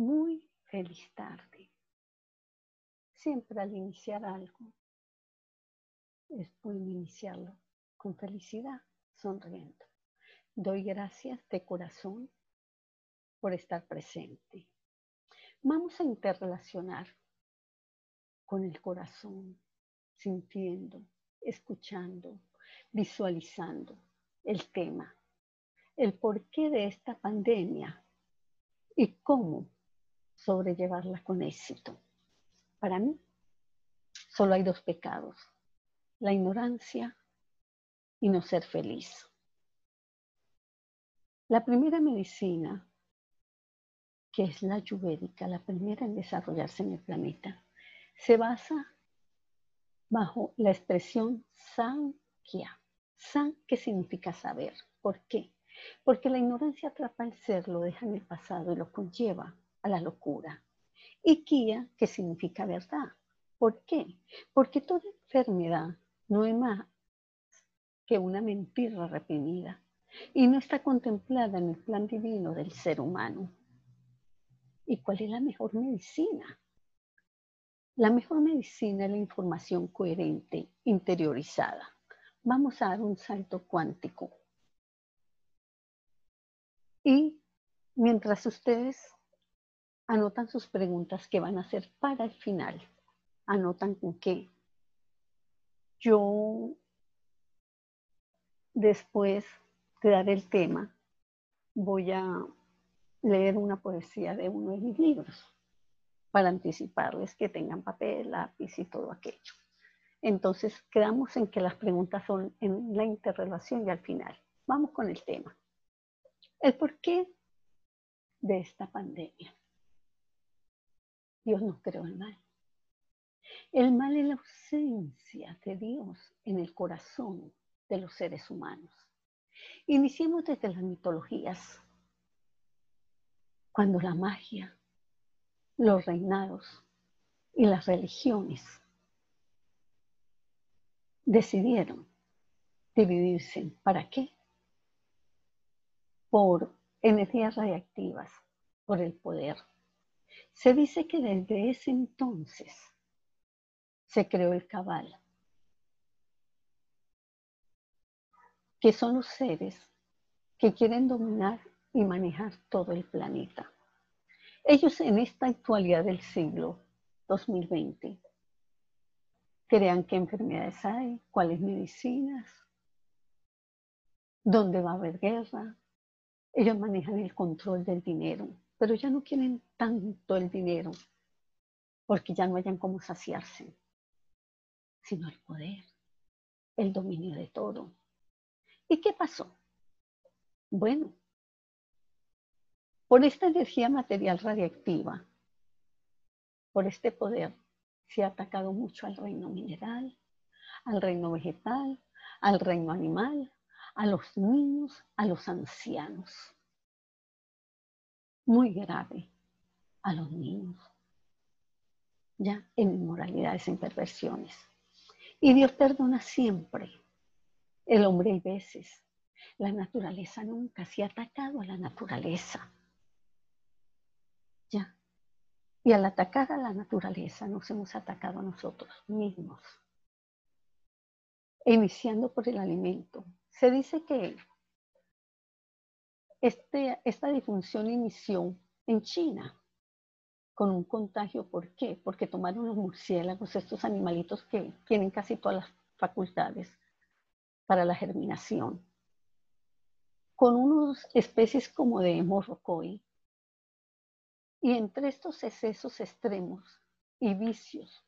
Muy feliz tarde. Siempre al iniciar algo, es bueno iniciarlo con felicidad, sonriendo. Doy gracias de corazón por estar presente. Vamos a interrelacionar con el corazón, sintiendo, escuchando, visualizando el tema, el porqué de esta pandemia y cómo sobrellevarla con éxito. Para mí, solo hay dos pecados, la ignorancia y no ser feliz. La primera medicina, que es la ayurvédica, la primera en desarrollarse en el planeta, se basa bajo la expresión. San, que significa saber. ¿Por qué? Porque la ignorancia atrapa el ser, lo deja en el pasado y lo conlleva a la locura. Y Kia, que significa verdad. ¿Por qué? Porque toda enfermedad no es más que una mentira reprimida y no está contemplada en el plan divino del ser humano. ¿Y cuál es la mejor medicina? La mejor medicina es la información coherente, interiorizada. Vamos a dar un salto cuántico. Y mientras ustedes anotan sus preguntas que van a hacer para el final. Anotan con qué. Yo, después de dar el tema, voy a leer una poesía de uno de mis libros para anticiparles que tengan papel, lápiz y todo aquello. Entonces, quedamos en que las preguntas son en la interrelación y al final. Vamos con el tema. El porqué de esta pandemia. Dios nos creó el mal. El mal es la ausencia de Dios en el corazón de los seres humanos. Iniciemos desde las mitologías, cuando la magia, los reinados y las religiones decidieron dividirse. ¿Para qué? Por energías radiactivas, por el poder se dice que desde ese entonces se creó el cabal, que son los seres que quieren dominar y manejar todo el planeta. Ellos en esta actualidad del siglo 2020 crean qué enfermedades hay, cuáles medicinas, dónde va a haber guerra. Ellos manejan el control del dinero, pero ya no quieren tanto el dinero, porque ya no hayan cómo saciarse, sino el poder, el dominio de todo. ¿Y qué pasó? Bueno, por esta energía material radiactiva, por este poder, se ha atacado mucho al reino mineral, al reino vegetal, al reino animal, a los niños, a los ancianos muy grave a los niños, ya en inmoralidades, en perversiones. Y Dios perdona siempre. El hombre hay veces. La naturaleza nunca se ha atacado a la naturaleza. Ya. Y al atacar a la naturaleza nos hemos atacado a nosotros mismos. iniciando por el alimento. Se dice que este, esta disfunción inició en China con un contagio. ¿Por qué? Porque tomaron los murciélagos, estos animalitos que tienen casi todas las facultades para la germinación, con unas especies como de morrocoy. Y entre estos excesos extremos y vicios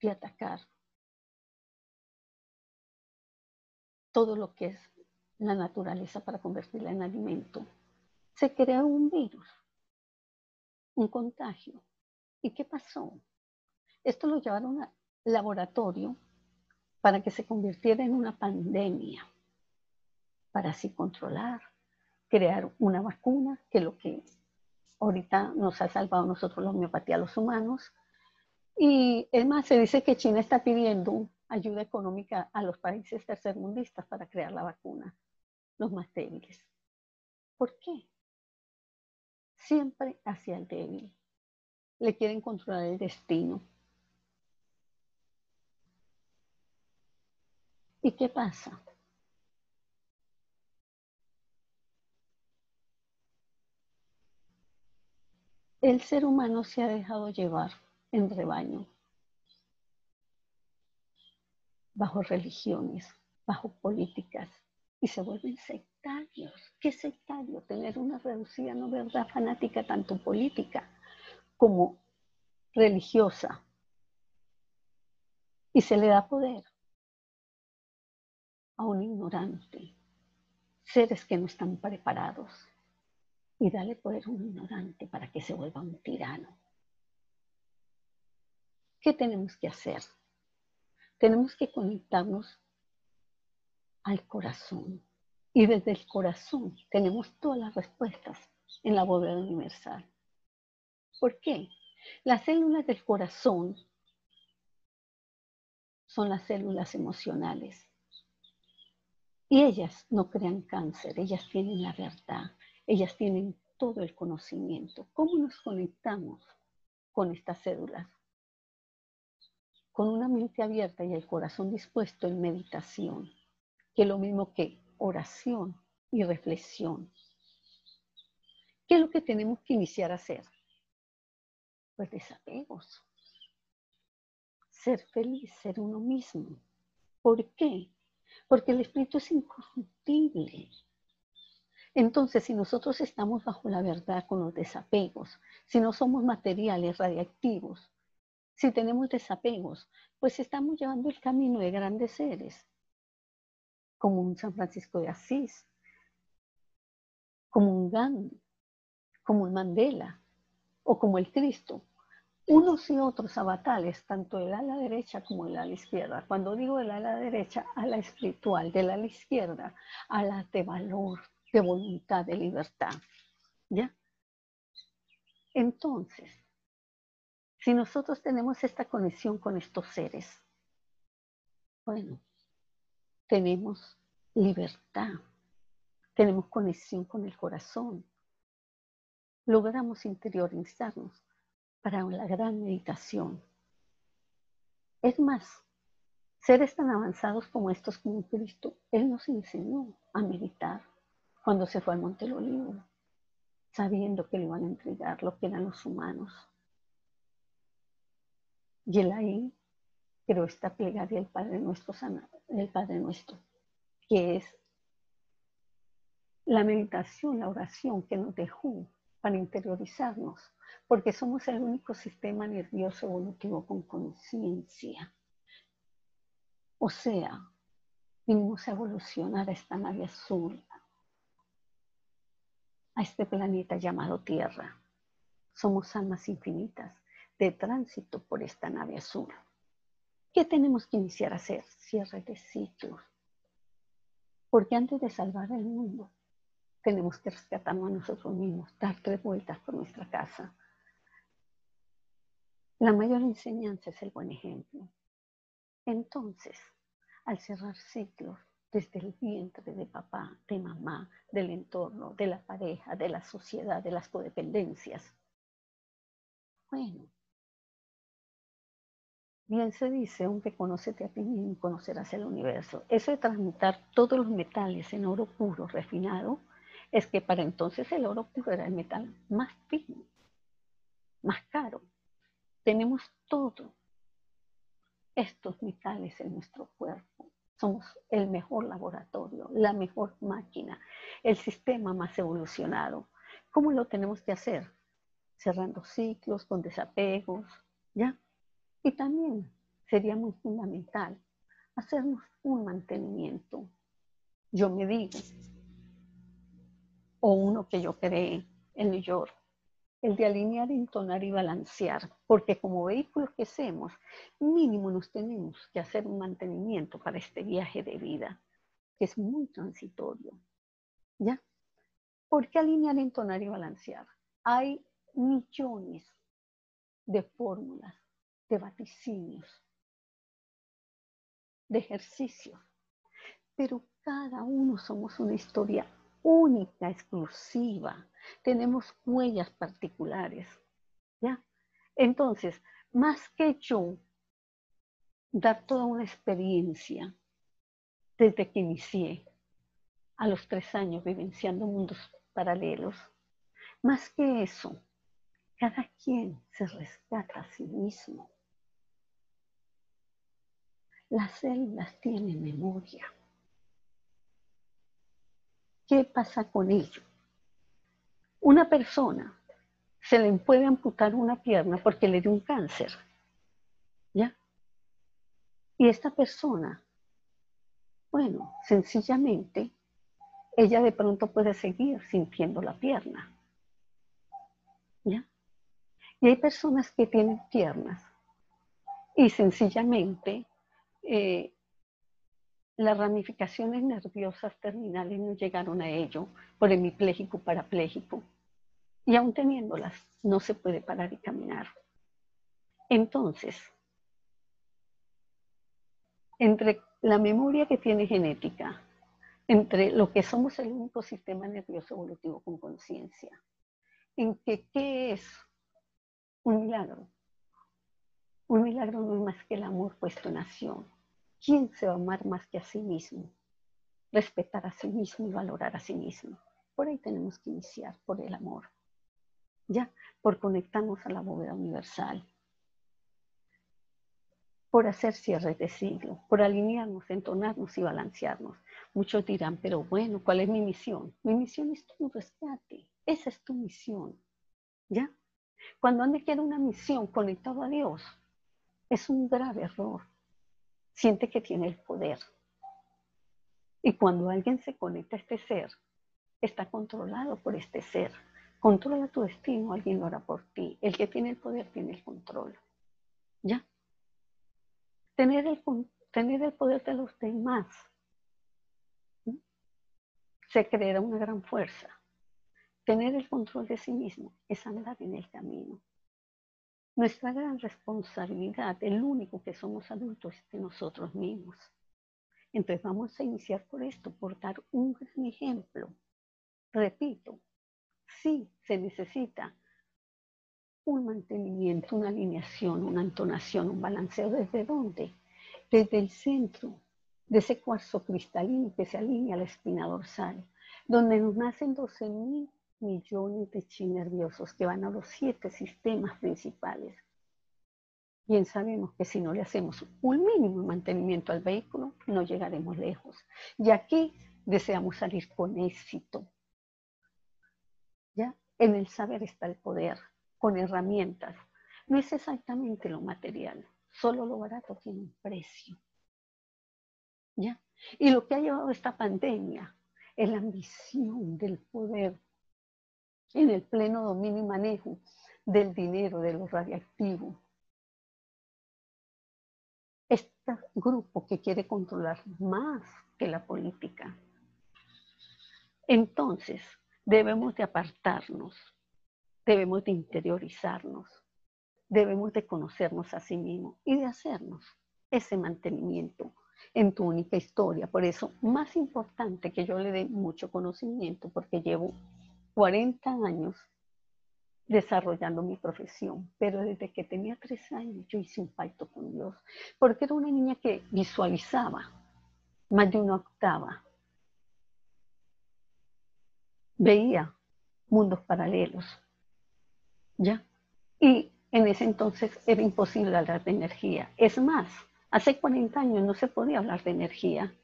de atacar todo lo que es la naturaleza para convertirla en alimento, se creó un virus, un contagio. ¿Y qué pasó? Esto lo llevaron al laboratorio para que se convirtiera en una pandemia, para así controlar, crear una vacuna, que lo que ahorita nos ha salvado a nosotros la homeopatía a los humanos. Y es más, se dice que China está pidiendo ayuda económica a los países tercermundistas para crear la vacuna los más débiles. ¿Por qué? siempre hacia el débil. Le quieren controlar el destino. ¿Y qué pasa? El ser humano se ha dejado llevar en rebaño, bajo religiones, bajo políticas, y se vuelven sectarios. ¿Qué sectario? Tener una reducida no verdad fanática tanto política como religiosa. Y se le da poder a un ignorante, seres que no están preparados. Y dale poder a un ignorante para que se vuelva un tirano. ¿Qué tenemos que hacer? Tenemos que conectarnos al corazón. Y desde el corazón tenemos todas las respuestas en la bóveda universal. ¿Por qué? Las células del corazón son las células emocionales. Y ellas no crean cáncer, ellas tienen la verdad, ellas tienen todo el conocimiento. ¿Cómo nos conectamos con estas células? Con una mente abierta y el corazón dispuesto en meditación que lo mismo que oración y reflexión. ¿Qué es lo que tenemos que iniciar a hacer? Pues desapegos. Ser feliz, ser uno mismo. ¿Por qué? Porque el espíritu es incorruptible. Entonces, si nosotros estamos bajo la verdad con los desapegos, si no somos materiales radiactivos, si tenemos desapegos, pues estamos llevando el camino de grandes seres como un San Francisco de Asís, como un Gandhi, como un Mandela o como el Cristo. Unos y otros avatares, tanto el ala derecha como el ala izquierda. Cuando digo el ala derecha, ala espiritual, del ala izquierda, ala de valor, de voluntad, de libertad. ¿Ya? Entonces, si nosotros tenemos esta conexión con estos seres, bueno, tenemos libertad, tenemos conexión con el corazón, logramos interiorizarnos para la gran meditación. Es más, seres tan avanzados como estos como Cristo, Él nos enseñó a meditar cuando se fue al Monte Olivo, sabiendo que le iban a entregar lo que eran los humanos. Y él ahí creó esta plegaria del Padre Nuestro, el Padre Nuestro, que es la meditación, la oración que nos dejó para interiorizarnos, porque somos el único sistema nervioso evolutivo con conciencia. O sea, vinimos a evolucionar a esta nave azul, a este planeta llamado Tierra. Somos almas infinitas de tránsito por esta nave azul. ¿Qué tenemos que iniciar a hacer? Cierre de ciclos, porque antes de salvar el mundo, tenemos que rescatarnos a nosotros mismos, dar tres vueltas por nuestra casa. La mayor enseñanza es el buen ejemplo. Entonces, al cerrar ciclos desde el vientre de papá, de mamá, del entorno, de la pareja, de la sociedad, de las codependencias, bueno, Bien se dice, que conócete a ti mismo, conocerás el universo. Eso de transmutar todos los metales en oro puro, refinado, es que para entonces el oro puro era el metal más fino, más caro. Tenemos todo estos metales en nuestro cuerpo. Somos el mejor laboratorio, la mejor máquina, el sistema más evolucionado. ¿Cómo lo tenemos que hacer? Cerrando ciclos, con desapegos, ¿ya? Y también sería muy fundamental hacernos un mantenimiento. Yo me digo, o uno que yo creé en New York, el de alinear, entonar y balancear, porque como vehículos que somos, mínimo nos tenemos que hacer un mantenimiento para este viaje de vida, que es muy transitorio. ¿Ya? ¿Por qué alinear, entonar y balancear? Hay millones de fórmulas de vaticinios, de ejercicios, pero cada uno somos una historia única, exclusiva. tenemos huellas particulares. ¿ya? Entonces, más que yo dar toda una experiencia desde que inicié a los tres años vivenciando mundos paralelos, más que eso, cada quien se rescata a sí mismo. Las células tienen memoria. ¿Qué pasa con ello? Una persona se le puede amputar una pierna porque le dio un cáncer. ¿Ya? Y esta persona, bueno, sencillamente, ella de pronto puede seguir sintiendo la pierna. ¿Ya? Y hay personas que tienen piernas y sencillamente eh, las ramificaciones nerviosas terminales no llegaron a ello por hemipléjico parapléjico. Y aún teniéndolas, no se puede parar y caminar. Entonces, entre la memoria que tiene genética, entre lo que somos el único sistema nervioso evolutivo con conciencia, en que qué es un milagro. Un milagro no es más que el amor puesto en acción. ¿Quién se va a amar más que a sí mismo? Respetar a sí mismo y valorar a sí mismo. Por ahí tenemos que iniciar, por el amor. ¿Ya? Por conectarnos a la bóveda universal. Por hacer cierres de siglo, por alinearnos, entonarnos y balancearnos. Muchos dirán, pero bueno, ¿cuál es mi misión? Mi misión es tu rescate. Esa es tu misión. ¿Ya? Cuando alguien quiere una misión conectado a Dios, es un grave error siente que tiene el poder. Y cuando alguien se conecta a este ser, está controlado por este ser. Controla tu destino, alguien lo hará por ti. El que tiene el poder tiene el control. ¿Ya? Tener el, tener el poder de los demás se creerá una gran fuerza. Tener el control de sí mismo es andar en el camino. Nuestra gran responsabilidad, el único que somos adultos, es de nosotros mismos. Entonces vamos a iniciar por esto, por dar un gran ejemplo. Repito, sí se necesita un mantenimiento, una alineación, una entonación, un balanceo. ¿Desde dónde? Desde el centro de ese cuarzo cristalino que se alinea a la espina dorsal, donde nos nacen 12 mil millones de chi nerviosos que van a los siete sistemas principales. Bien sabemos que si no le hacemos un mínimo mantenimiento al vehículo, no llegaremos lejos. Y aquí deseamos salir con éxito. ¿Ya? En el saber está el poder, con herramientas. No es exactamente lo material, solo lo barato tiene un precio. ¿Ya? Y lo que ha llevado esta pandemia es la ambición del poder en el pleno dominio y manejo del dinero, de lo radiactivo. Este grupo que quiere controlar más que la política. Entonces, debemos de apartarnos, debemos de interiorizarnos, debemos de conocernos a sí mismos y de hacernos ese mantenimiento en tu única historia. Por eso, más importante que yo le dé mucho conocimiento, porque llevo 40 años desarrollando mi profesión, pero desde que tenía tres años yo hice un pacto con Dios, porque era una niña que visualizaba más de una octava, veía mundos paralelos, ¿ya? Y en ese entonces era imposible hablar de energía. Es más, hace 40 años no se podía hablar de energía.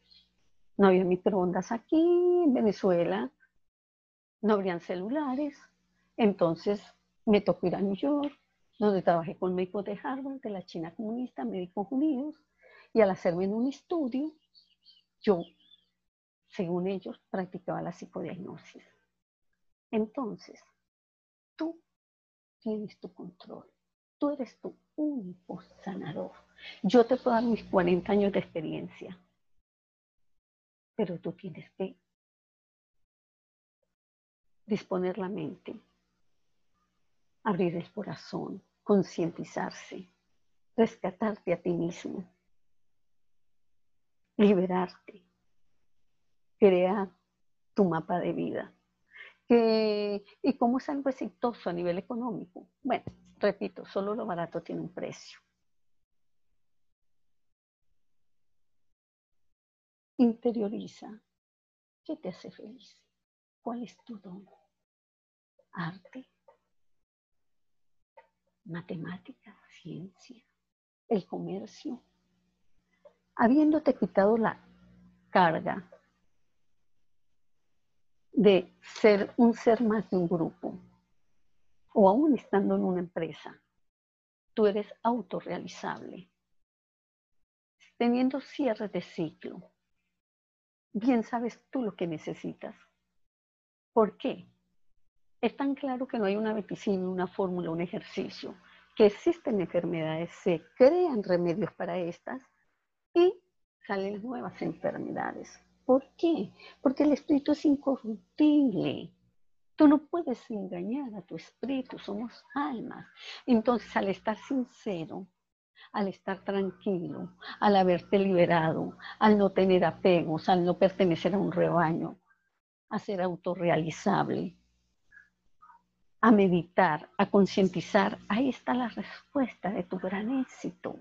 No había microondas aquí en Venezuela, no habrían celulares. Entonces me tocó ir a New York, donde trabajé con médicos de Harvard, de la China comunista, médicos judíos, y al hacerme en un estudio, yo, según ellos, practicaba la psicodiagnosis. Entonces, tú tienes tu control. Tú eres tu único sanador. Yo te puedo dar mis 40 años de experiencia, pero tú tienes que disponer la mente, abrir el corazón, concientizarse, rescatarte a ti mismo, liberarte, crear tu mapa de vida. ¿Y cómo es algo exitoso a nivel económico? Bueno, repito, solo lo barato tiene un precio. Interioriza. ¿Qué te hace feliz? ¿Cuál es tu don? Arte, matemática, ciencia, el comercio. Habiéndote quitado la carga de ser un ser más de un grupo, o aún estando en una empresa, tú eres autorrealizable, teniendo cierre de ciclo. Bien sabes tú lo que necesitas. ¿Por qué? Es tan claro que no hay una medicina, una fórmula, un ejercicio, que existen enfermedades, se crean remedios para estas y salen nuevas enfermedades. ¿Por qué? Porque el espíritu es incorruptible. Tú no puedes engañar a tu espíritu, somos almas. Entonces, al estar sincero, al estar tranquilo, al haberte liberado, al no tener apegos, al no pertenecer a un rebaño, a ser autorrealizable, a meditar, a concientizar, ahí está la respuesta de tu gran éxito,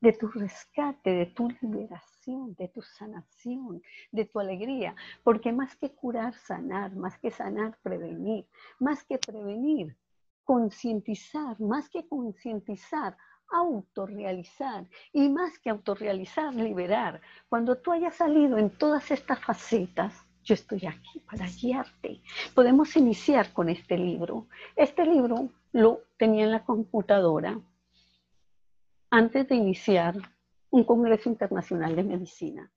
de tu rescate, de tu liberación, de tu sanación, de tu alegría. Porque más que curar, sanar, más que sanar, prevenir, más que prevenir, concientizar, más que concientizar, autorrealizar y más que autorrealizar, liberar. Cuando tú hayas salido en todas estas facetas, yo estoy aquí para guiarte. Podemos iniciar con este libro. Este libro lo tenía en la computadora antes de iniciar un Congreso Internacional de Medicina.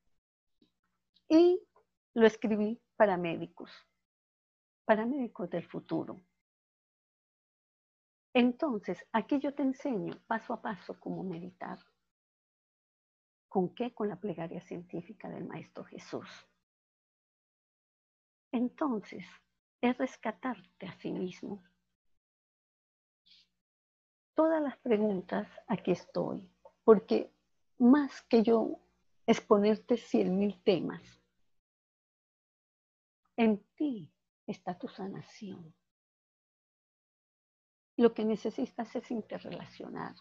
Y lo escribí para médicos, para médicos del futuro. Entonces, aquí yo te enseño paso a paso cómo meditar. ¿Con qué? Con la plegaria científica del Maestro Jesús. Entonces, es rescatarte a sí mismo. Todas las preguntas, aquí estoy, porque más que yo exponerte cien mil temas, en ti está tu sanación. Lo que necesitas es interrelacionar.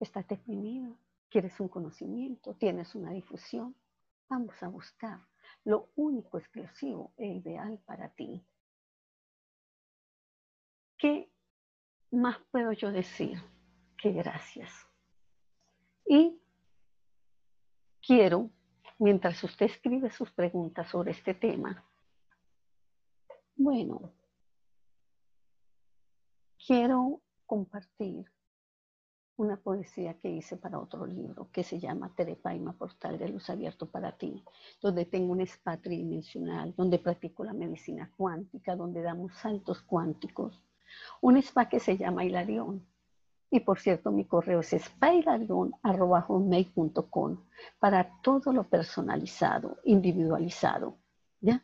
Estás deprimido, quieres un conocimiento, tienes una difusión. Vamos a buscar lo único exclusivo e ideal para ti. ¿Qué más puedo yo decir que gracias? Y quiero, mientras usted escribe sus preguntas sobre este tema, bueno, quiero compartir una poesía que hice para otro libro que se llama Terepaima, Portal de Luz Abierto para ti, donde tengo un spa tridimensional, donde practico la medicina cuántica, donde damos saltos cuánticos. Un spa que se llama Hilarión. Y por cierto, mi correo es spahilarion.com para todo lo personalizado, individualizado. ¿Ya?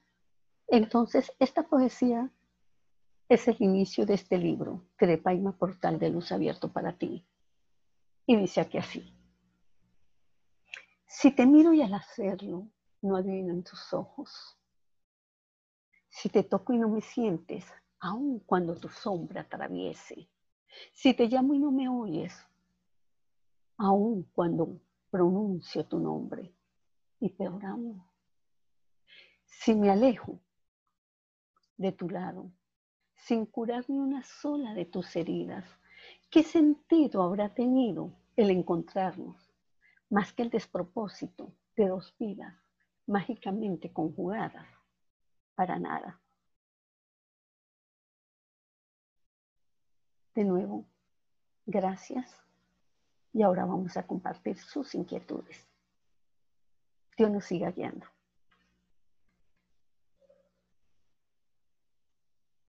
Entonces, esta poesía es el inicio de este libro, Terepaima, Portal de Luz Abierto para ti y dice aquí así. Si te miro y al hacerlo no adivino en tus ojos. Si te toco y no me sientes, aun cuando tu sombra atraviese. Si te llamo y no me oyes, aun cuando pronuncio tu nombre. Y peor aún, si me alejo de tu lado, sin curar ni una sola de tus heridas, ¿Qué sentido habrá tenido el encontrarnos más que el despropósito de dos vidas mágicamente conjugadas para nada? De nuevo, gracias y ahora vamos a compartir sus inquietudes. Dios nos siga guiando.